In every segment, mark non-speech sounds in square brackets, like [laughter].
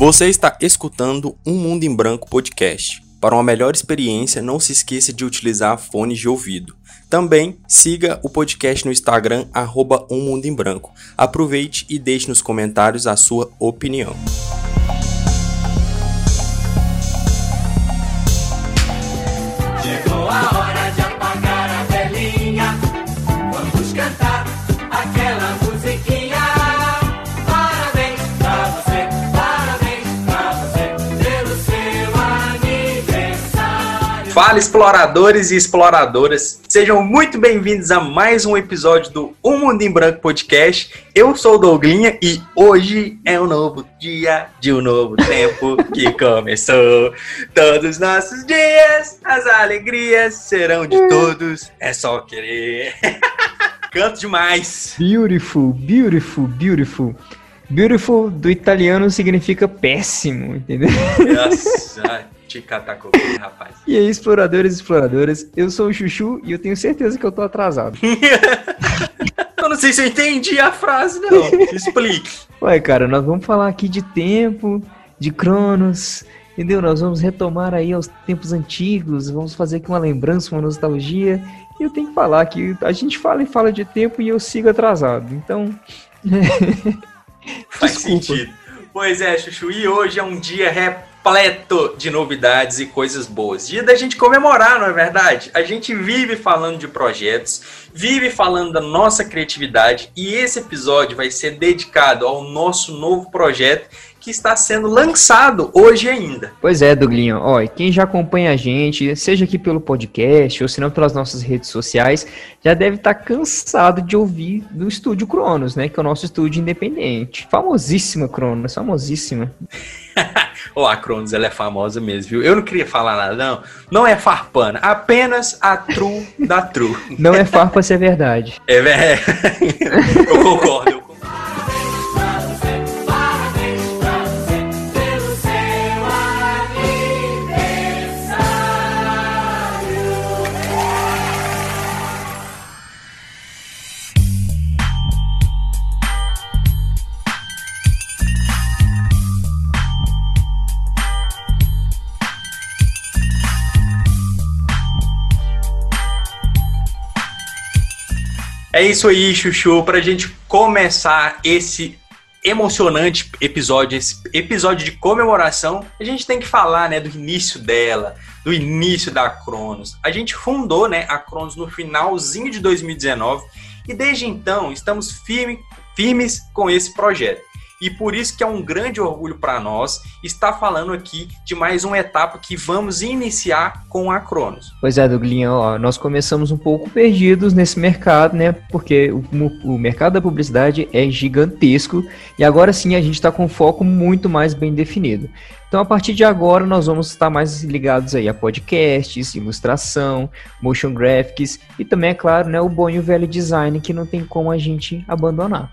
Você está escutando Um Mundo em Branco podcast. Para uma melhor experiência, não se esqueça de utilizar fones de ouvido. Também siga o podcast no Instagram, arroba Um Mundo em Branco. Aproveite e deixe nos comentários a sua opinião. Fala, exploradores e exploradoras! Sejam muito bem-vindos a mais um episódio do Um Mundo em Branco podcast. Eu sou o Douglinha e hoje é um novo dia de um novo [laughs] tempo que começou. Todos os nossos dias, as alegrias serão de todos. É só querer. [laughs] Canto demais. Beautiful, beautiful, beautiful. Beautiful do italiano significa péssimo, entendeu? Nossa, [laughs] te catacou, rapaz. E aí, exploradores e exploradoras, eu sou o Chuchu e eu tenho certeza que eu tô atrasado. [laughs] Eu não sei se eu entendi a frase, não. Explique. Ué, cara, nós vamos falar aqui de tempo, de Cronos, entendeu? Nós vamos retomar aí aos tempos antigos, vamos fazer aqui uma lembrança, uma nostalgia. E eu tenho que falar que a gente fala e fala de tempo e eu sigo atrasado. Então, [laughs] Faz sentido. Pois é, Chuchu, e hoje é um dia repleto de novidades e coisas boas. Dia da gente comemorar, não é verdade? A gente vive falando de projetos, vive falando da nossa criatividade e esse episódio vai ser dedicado ao nosso novo projeto que está sendo lançado hoje ainda. Pois é, Douglinho. Ó, e quem já acompanha a gente, seja aqui pelo podcast ou se não pelas nossas redes sociais, já deve estar cansado de ouvir do Estúdio Cronos, né? Que é o nosso estúdio independente. Famosíssima Cronos, famosíssima. [laughs] Ó, a Cronos, ela é famosa mesmo, viu? Eu não queria falar nada, não. Não é farpana, apenas a true da true. Não é farpa se é verdade. É, velho. [laughs] eu concordo, eu concordo. Isso aí, Chuchu, pra gente começar esse emocionante episódio, esse episódio de comemoração, a gente tem que falar, né, do início dela, do início da Cronos. A gente fundou, né, a Cronos no finalzinho de 2019 e desde então estamos firme, firmes com esse projeto. E por isso que é um grande orgulho para nós estar falando aqui de mais uma etapa que vamos iniciar com a Cronos. Pois é, Douglinho, ó, nós começamos um pouco perdidos nesse mercado, né? Porque o, o mercado da publicidade é gigantesco e agora sim a gente está com um foco muito mais bem definido. Então, a partir de agora, nós vamos estar mais ligados aí a podcasts, ilustração, motion graphics e também, é claro, né, o bom e o velho design que não tem como a gente abandonar.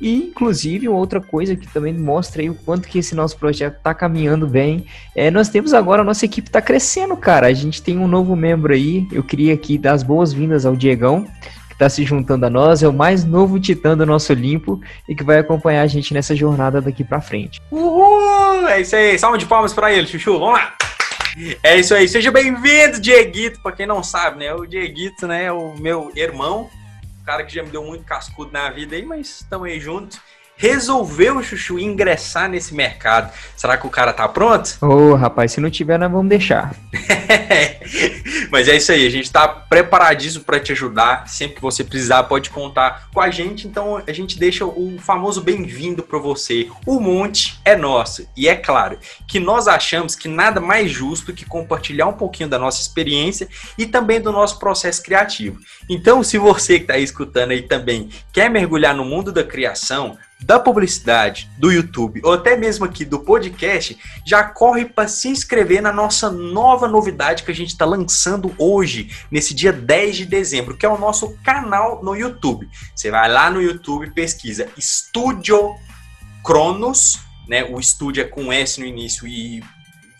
E, inclusive, outra coisa que também mostra aí o quanto que esse nosso projeto está caminhando bem, é nós temos agora, a nossa equipe está crescendo, cara. A gente tem um novo membro aí, eu queria aqui dar as boas-vindas ao Diegão, está se juntando a nós, é o mais novo titã do nosso Olimpo e que vai acompanhar a gente nessa jornada daqui para frente. Uhul! É isso aí, salve de palmas pra ele, Chuchu, vamos lá! É isso aí, seja bem-vindo, Dieguito. Pra quem não sabe, né? O Dieguito, né? É o meu irmão, cara que já me deu muito cascudo na vida aí, mas estamos aí juntos. Resolveu, Chuchu, ingressar nesse mercado. Será que o cara tá pronto? Ô, rapaz, se não tiver, nós vamos deixar. [laughs] Mas é isso aí, a gente está preparadíssimo para te ajudar. Sempre que você precisar, pode contar com a gente. Então a gente deixa o famoso bem-vindo para você. O monte é nosso. E é claro que nós achamos que nada mais justo que compartilhar um pouquinho da nossa experiência e também do nosso processo criativo. Então, se você que está aí escutando aí também quer mergulhar no mundo da criação, da publicidade, do YouTube ou até mesmo aqui do podcast, já corre para se inscrever na nossa nova novidade que a gente está lançando hoje, nesse dia 10 de dezembro, que é o nosso canal no YouTube. Você vai lá no YouTube, pesquisa Estúdio Cronos, né? O estúdio é com S no início e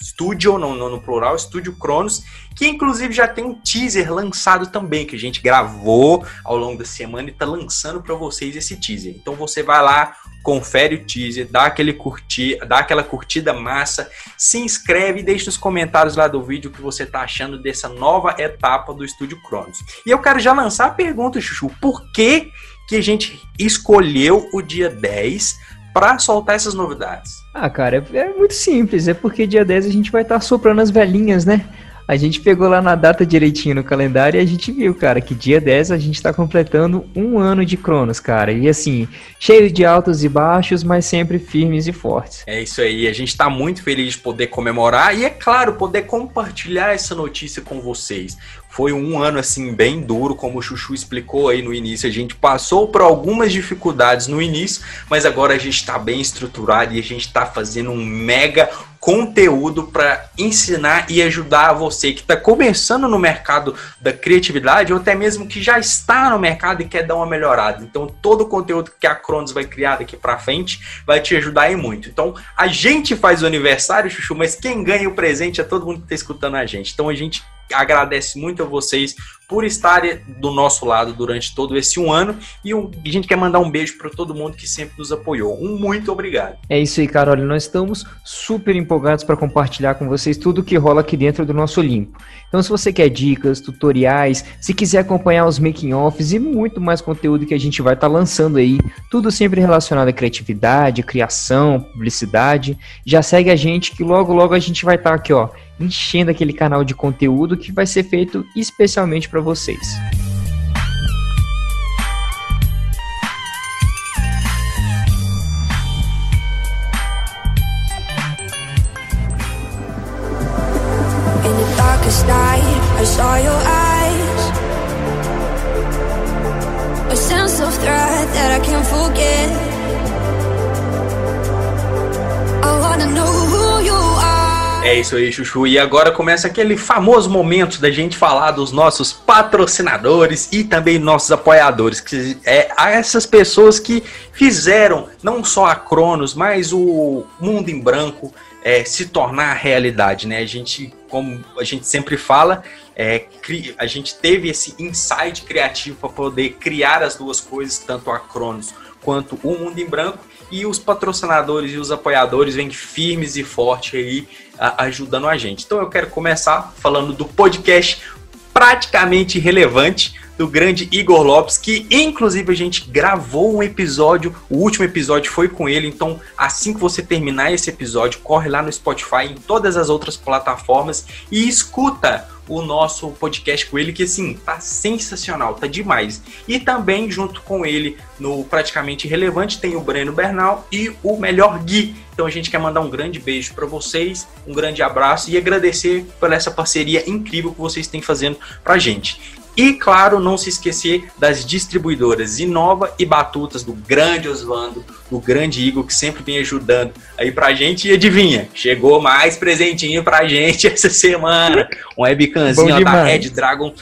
Studio, no, no, no plural, Estúdio Cronos, que inclusive já tem um teaser lançado também, que a gente gravou ao longo da semana e tá lançando para vocês esse teaser. Então você vai lá, confere o teaser, dá aquele curtir, dá aquela curtida massa, se inscreve e deixa nos comentários lá do vídeo o que você tá achando dessa nova etapa do Estúdio Cronos. E eu quero já lançar a pergunta, Chuchu, por que que a gente escolheu o dia 10 para soltar essas novidades? Ah, cara, é, é muito simples. É porque dia 10 a gente vai estar soprando as velhinhas, né? A gente pegou lá na data direitinho no calendário e a gente viu, cara, que dia 10 a gente tá completando um ano de Cronos, cara. E assim, cheio de altos e baixos, mas sempre firmes e fortes. É isso aí, a gente tá muito feliz de poder comemorar e, é claro, poder compartilhar essa notícia com vocês. Foi um ano assim bem duro, como o Chuchu explicou aí no início. A gente passou por algumas dificuldades no início, mas agora a gente está bem estruturado e a gente está fazendo um mega conteúdo para ensinar e ajudar você que está começando no mercado da criatividade ou até mesmo que já está no mercado e quer dar uma melhorada. Então, todo o conteúdo que a Cronos vai criar daqui para frente vai te ajudar aí muito. Então, a gente faz o aniversário, Chuchu, mas quem ganha o presente é todo mundo que está escutando a gente. Então, a gente agradece muito a vocês por estarem do nosso lado durante todo esse um ano e a gente quer mandar um beijo para todo mundo que sempre nos apoiou. Um muito obrigado. É isso aí, Carol. Nós estamos super empolgados para compartilhar com vocês tudo que rola aqui dentro do nosso Limpo. Então, se você quer dicas, tutoriais, se quiser acompanhar os making-offs e muito mais conteúdo que a gente vai estar tá lançando aí, tudo sempre relacionado à criatividade, criação, publicidade, já segue a gente que logo, logo a gente vai estar tá aqui, ó, enchendo aquele canal de conteúdo que vai ser feito especialmente para vocês. Forget. É isso aí, Chuchu. E agora começa aquele famoso momento da gente falar dos nossos patrocinadores e também nossos apoiadores, que é essas pessoas que fizeram não só a Cronos, mas o Mundo em Branco é, se tornar realidade, né? A gente, como a gente sempre fala, é, a gente teve esse insight criativo para poder criar as duas coisas, tanto a Cronos quanto o Mundo em Branco. E os patrocinadores e os apoiadores vêm firmes e fortes aí a- ajudando a gente. Então eu quero começar falando do podcast praticamente relevante do grande Igor Lopes, que inclusive a gente gravou um episódio, o último episódio foi com ele, então assim que você terminar esse episódio, corre lá no Spotify, em todas as outras plataformas e escuta o nosso podcast com ele, que assim, tá sensacional, tá demais. E também junto com ele, no Praticamente Relevante, tem o Breno Bernal e o Melhor Gui. Então a gente quer mandar um grande beijo para vocês, um grande abraço e agradecer por essa parceria incrível que vocês têm fazendo pra gente. E claro, não se esquecer das distribuidoras Inova e Batutas do grande Oswando, do grande Igor, que sempre vem ajudando aí pra gente. E adivinha, chegou mais presentinho pra gente [laughs] essa semana. Um webcamzinho da. Red Dragon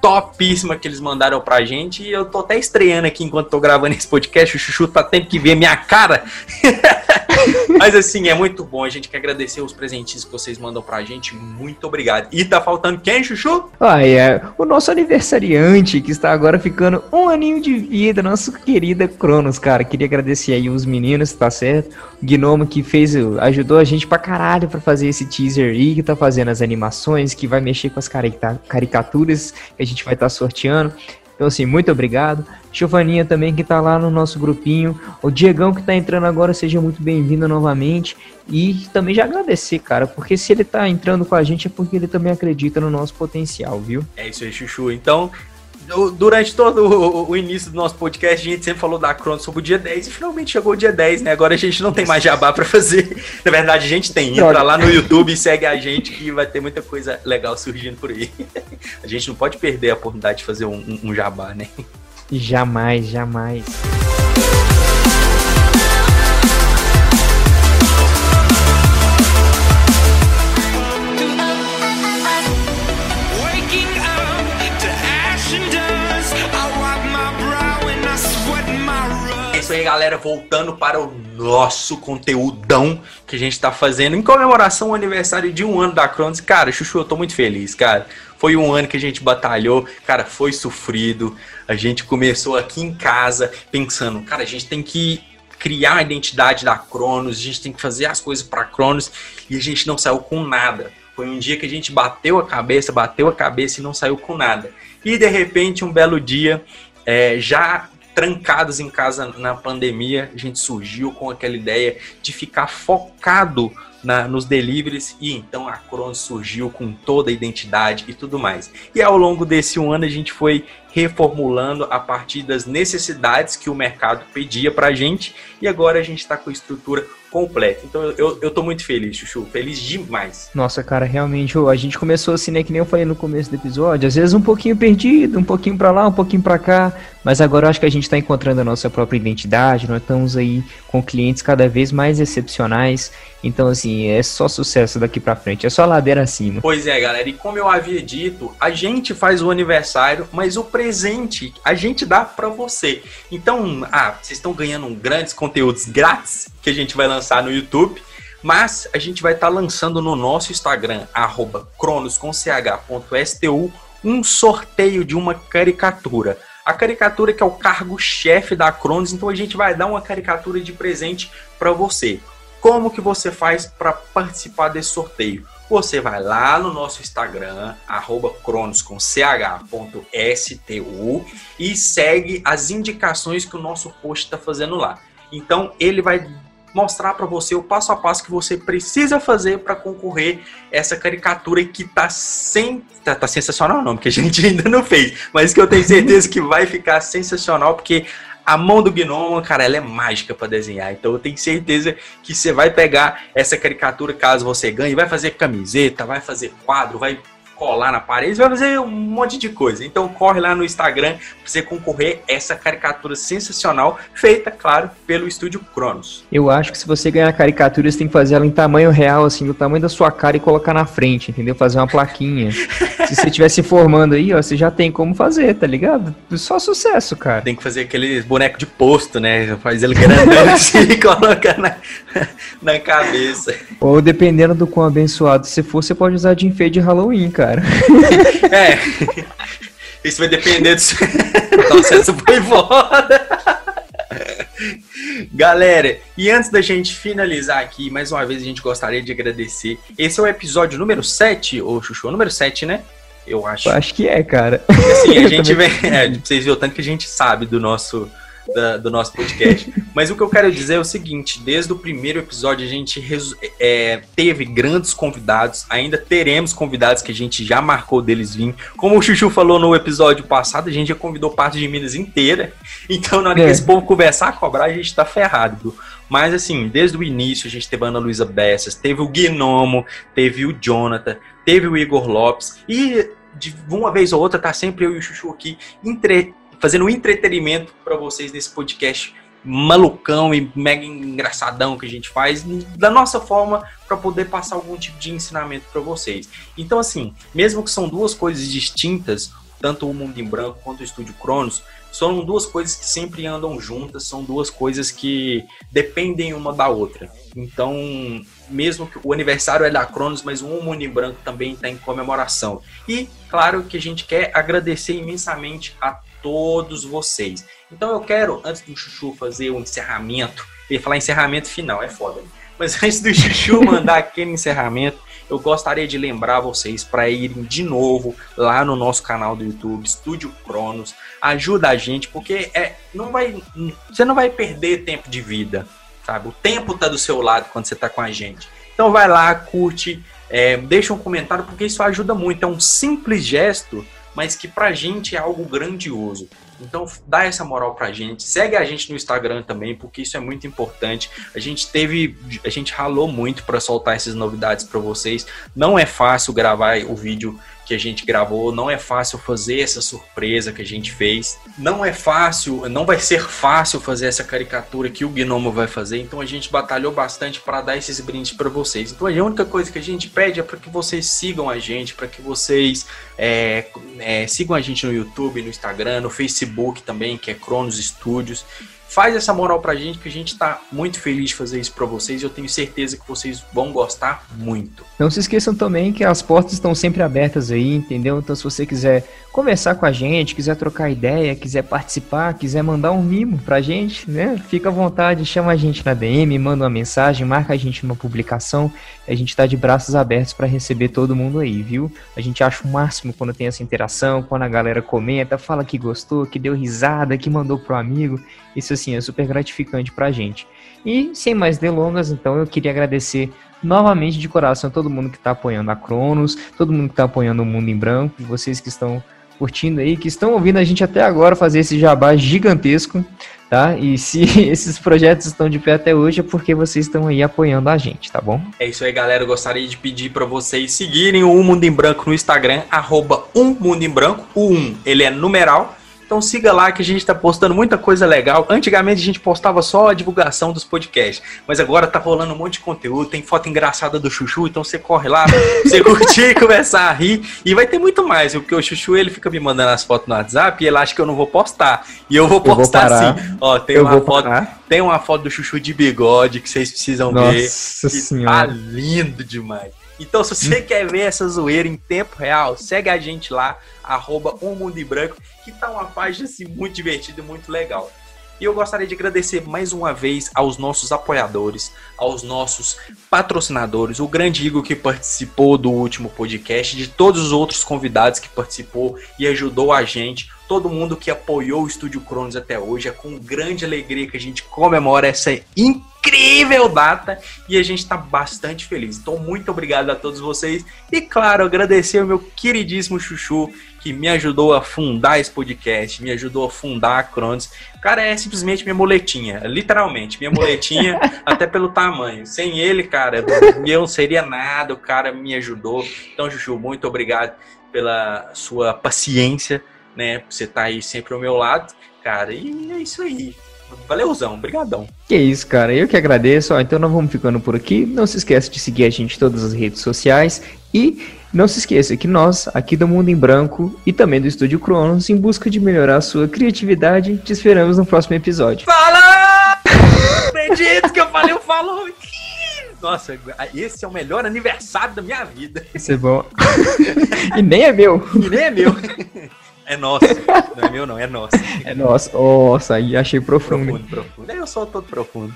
topíssima que eles mandaram pra gente. E eu tô até estreando aqui enquanto tô gravando esse podcast. O Chuchu tá tendo que ver minha cara. [laughs] Mas assim, é muito bom. A gente quer agradecer os presentinhos que vocês mandam pra gente. Muito obrigado. E tá faltando quem, Chuchu? Ah, é o nosso aniversariante que está agora ficando um aninho de vida, nosso querida Cronos, cara. Queria agradecer aí os meninos, tá certo? O Gnomo que fez, ajudou a gente pra caralho pra fazer esse teaser aí, que tá fazendo as animações, que vai mexer com as carica- caricaturas que a gente vai estar sorteando. Então, assim, muito obrigado. Giovaninha também, que tá lá no nosso grupinho. O Diegão, que tá entrando agora, seja muito bem-vindo novamente. E também já agradecer, cara, porque se ele tá entrando com a gente é porque ele também acredita no nosso potencial, viu? É isso aí, Chuchu. Então, durante todo o- o início do nosso podcast, a gente sempre falou da Cronos sobre o dia 10 e finalmente chegou o dia 10, né? Agora a gente não tem mais jabá pra fazer. [laughs] Na verdade, a gente tem. Entra lá no YouTube e segue a gente que vai ter muita coisa legal surgindo por aí. [laughs] A gente não pode perder a oportunidade de fazer um, um- um jabá, né? Jamais, jamais. Isso aí, galera. Voltando para o nosso conteúdão que a gente tá fazendo em comemoração ao aniversário de um ano da Cronos. Cara, Chuchu, eu tô muito feliz, cara. Foi um ano que a gente batalhou, cara, foi sofrido. A gente começou aqui em casa pensando, cara, a gente tem que criar a identidade da Cronos, a gente tem que fazer as coisas para Cronos e a gente não saiu com nada. Foi um dia que a gente bateu a cabeça, bateu a cabeça e não saiu com nada. E de repente, um belo dia, é, já trancados em casa na pandemia, a gente surgiu com aquela ideia de ficar focado na, nos deliveries e então a Cronos surgiu com toda a identidade e tudo mais. E ao longo desse um ano a gente foi reformulando a partir das necessidades que o mercado pedia para a gente e agora a gente está com a estrutura completa. Então eu, eu tô muito feliz, Chuchu, feliz demais. Nossa, cara, realmente, a gente começou assim, né, que nem eu falei no começo do episódio, às vezes um pouquinho perdido, um pouquinho pra lá, um pouquinho pra cá, mas agora eu acho que a gente tá encontrando a nossa própria identidade, nós estamos aí com clientes cada vez mais excepcionais, então assim, é só sucesso daqui pra frente, é só ladeira acima. Pois é, galera, e como eu havia dito, a gente faz o aniversário, mas o presente a gente dá pra você. Então, ah, vocês estão ganhando grandes conteúdos grátis que a gente vai lançar no YouTube. Mas a gente vai estar lançando no nosso Instagram, arroba cronos.ch.stu, um sorteio de uma caricatura. A caricatura que é o cargo-chefe da Cronos, então a gente vai dar uma caricatura de presente para você. Como que você faz para participar desse sorteio? Você vai lá no nosso Instagram, arroba cronos com ch.stu e segue as indicações que o nosso post está fazendo lá. Então ele vai mostrar para você o passo a passo que você precisa fazer para concorrer essa caricatura que tá sem tá, tá, sensacional não, porque a [laughs] gente ainda não fez, mas que eu tenho certeza que vai ficar sensacional porque a mão do gnomo, cara, ela é mágica para desenhar. Então eu tenho certeza que você vai pegar essa caricatura caso você ganhe, vai fazer camiseta, vai fazer quadro, vai colar na parede, vai fazer um monte de coisa. Então corre lá no Instagram para você concorrer a essa caricatura sensacional, feita, claro, pelo estúdio Cronos. Eu acho que se você ganhar a caricatura, você tem que fazer ela em tamanho real, assim, do tamanho da sua cara e colocar na frente, entendeu? Fazer uma plaquinha. [laughs] se você estiver se formando aí, ó, você já tem como fazer, tá ligado? Só sucesso, cara. Tem que fazer aqueles bonecos de posto, né? Faz ele grandão [laughs] assim e coloca na, na cabeça. Ou dependendo do quão abençoado você for, você pode usar de enfeite de Halloween, cara. [laughs] É. Isso vai depender do. [laughs] Essa foi foda. Galera, e antes da gente finalizar aqui, mais uma vez a gente gostaria de agradecer. Esse é o episódio número 7, ô Chuchu, número 7, né? Eu acho. Eu acho que é, cara. Assim, a [laughs] gente vem. É, vocês verem o tanto que a gente sabe do nosso. Da- do nosso podcast. Mas o que eu quero dizer é o seguinte: desde o primeiro episódio a gente é, teve grandes convidados, ainda teremos convidados que a gente já marcou deles vir. Como o Chuchu falou no episódio passado, a gente já convidou parte de Minas inteira. Então, na hora que É. esse povo a cobrar, a gente tá ferrado. Mas assim, desde o início a gente teve a Ana Luísa Bessas, teve o Gnomo, teve o Jonathan, teve o Igor Lopes e de uma vez ou outra tá sempre eu e o Chuchu aqui entre- fazendo entretenimento para vocês nesse podcast malucão e mega engraçadão que a gente faz da nossa forma para poder passar algum tipo de ensinamento para vocês. Então assim, mesmo que são duas coisas distintas, tanto o Mundo em Branco quanto o Estúdio Cronos, são duas coisas que sempre andam juntas, são duas coisas que dependem uma da outra. Então, mesmo que o aniversário é da Cronos, mas o Mundo em Branco também está em comemoração. E, claro, que a gente quer agradecer imensamente a todos vocês. Então, eu quero, antes do Chuchu fazer o encerramento, ia falar encerramento final, é foda. né? Mas [laughs] antes do Chuchu mandar aquele encerramento, eu gostaria de lembrar vocês para irem de novo lá no nosso canal do YouTube, Estúdio Cronos. Ajuda a gente, porque é, não vai, você não vai perder tempo de vida, sabe? O tempo tá do seu lado quando você tá com a gente. Então vai lá, curte, é, deixa um comentário, porque isso ajuda muito. É um simples gesto, mas que pra gente é algo grandioso. Então dá essa moral pra gente. Segue a gente no Instagram também, porque isso é muito importante. A gente teve, a gente ralou muito para soltar essas novidades para vocês. Não é fácil gravar o vídeo que a gente gravou, não é fácil fazer essa surpresa que a gente fez. Não é fácil, não vai ser fácil fazer essa caricatura que o Gnomo vai fazer. Então a gente batalhou bastante para dar esses brindes para vocês. Então a única coisa que a gente pede é para que vocês sigam a gente, para que vocês é, é, sigam a gente no YouTube, no Instagram, no Facebook também, que é Cronos Studios. Faz essa moral pra gente, que a gente tá muito feliz de fazer isso pra vocês. Eu tenho certeza que vocês vão gostar muito. Não se esqueçam também que as portas estão sempre abertas aí, entendeu? Então, se você quiser conversar com a gente, quiser trocar ideia, quiser participar, quiser mandar um mimo pra gente, né? Fica à vontade, chama a gente na DM, manda uma mensagem, marca a gente numa publicação. A gente tá de braços abertos para receber todo mundo aí, viu? A gente acha o máximo quando tem essa interação, quando a galera comenta, fala que gostou, que deu risada, que mandou pro amigo. Isso assim é super gratificante pra gente. E sem mais delongas, então eu queria agradecer novamente de coração a todo mundo que está apoiando a Cronos, todo mundo que está apoiando o Mundo em Branco, vocês que estão curtindo aí, que estão ouvindo a gente até agora fazer esse jabá gigantesco, tá? E se [laughs] esses projetos estão de pé até hoje é porque vocês estão aí apoiando a gente, tá bom? É isso aí, galera. Eu gostaria de pedir para vocês seguirem o Um Mundo em Branco no Instagram, arroba Um Mundo em Branco. O 1, ele é numeral. Então siga lá que a gente tá postando muita coisa legal. Antigamente a gente postava só a divulgação dos podcasts, mas agora tá rolando um monte de conteúdo, tem foto engraçada do Chuchu, então você corre lá, [laughs] você curtir, começar a rir e vai ter muito mais, porque o Chuchu ele fica me mandando as fotos no WhatsApp e ele acha que eu não vou postar. E eu vou Eu vou postar sim. Ó, tem Eu uma foto, parar. tem uma foto do Chuchu de bigode que vocês precisam ver. Nossa Tá senhora. lindo demais. Então, se você quer ver essa zoeira em tempo real, segue a gente lá, arroba um Mundo em Branco, que tá uma página assim, muito divertida e muito legal. E eu gostaria de agradecer mais uma vez aos nossos apoiadores, aos nossos patrocinadores, o grande Igor que participou do último podcast, de todos os outros convidados que participou e ajudou a gente, todo mundo que apoiou o Estúdio Cronos até hoje. É com grande alegria que a gente comemora essa incrível data e a gente está bastante feliz. Então, muito obrigado a todos vocês. E, claro, agradecer ao meu queridíssimo Chuchu, que me ajudou a fundar esse podcast, me ajudou a fundar a Cronos. O cara é simplesmente minha moletinha, literalmente, minha moletinha, [laughs] até pelo tamanho. Sem ele, cara, eu não seria nada, o cara me ajudou. Então, Chuchu, muito obrigado pela sua paciência, né? Você estar aí sempre ao meu lado, cara. E é isso aí. Valeuzão, brigadão. Que isso, cara. Eu que agradeço. Ó, então nós vamos ficando por aqui. Não se esqueça de seguir a gente em todas as redes sociais. E não se esqueça que nós, aqui do Mundo em Branco e também do Estúdio Cronos, em busca de melhorar a sua criatividade, te esperamos no próximo episódio. Fala! Acredito que eu falei o falou. Nossa, esse é o melhor aniversário da minha vida. Isso é bom. [laughs] e nem é meu. E nem é meu. [laughs] É nosso. Não é meu, não, é nosso. É nosso. Nossa, aí achei profundo. Profundo, profundo. Eu sou todo profundo.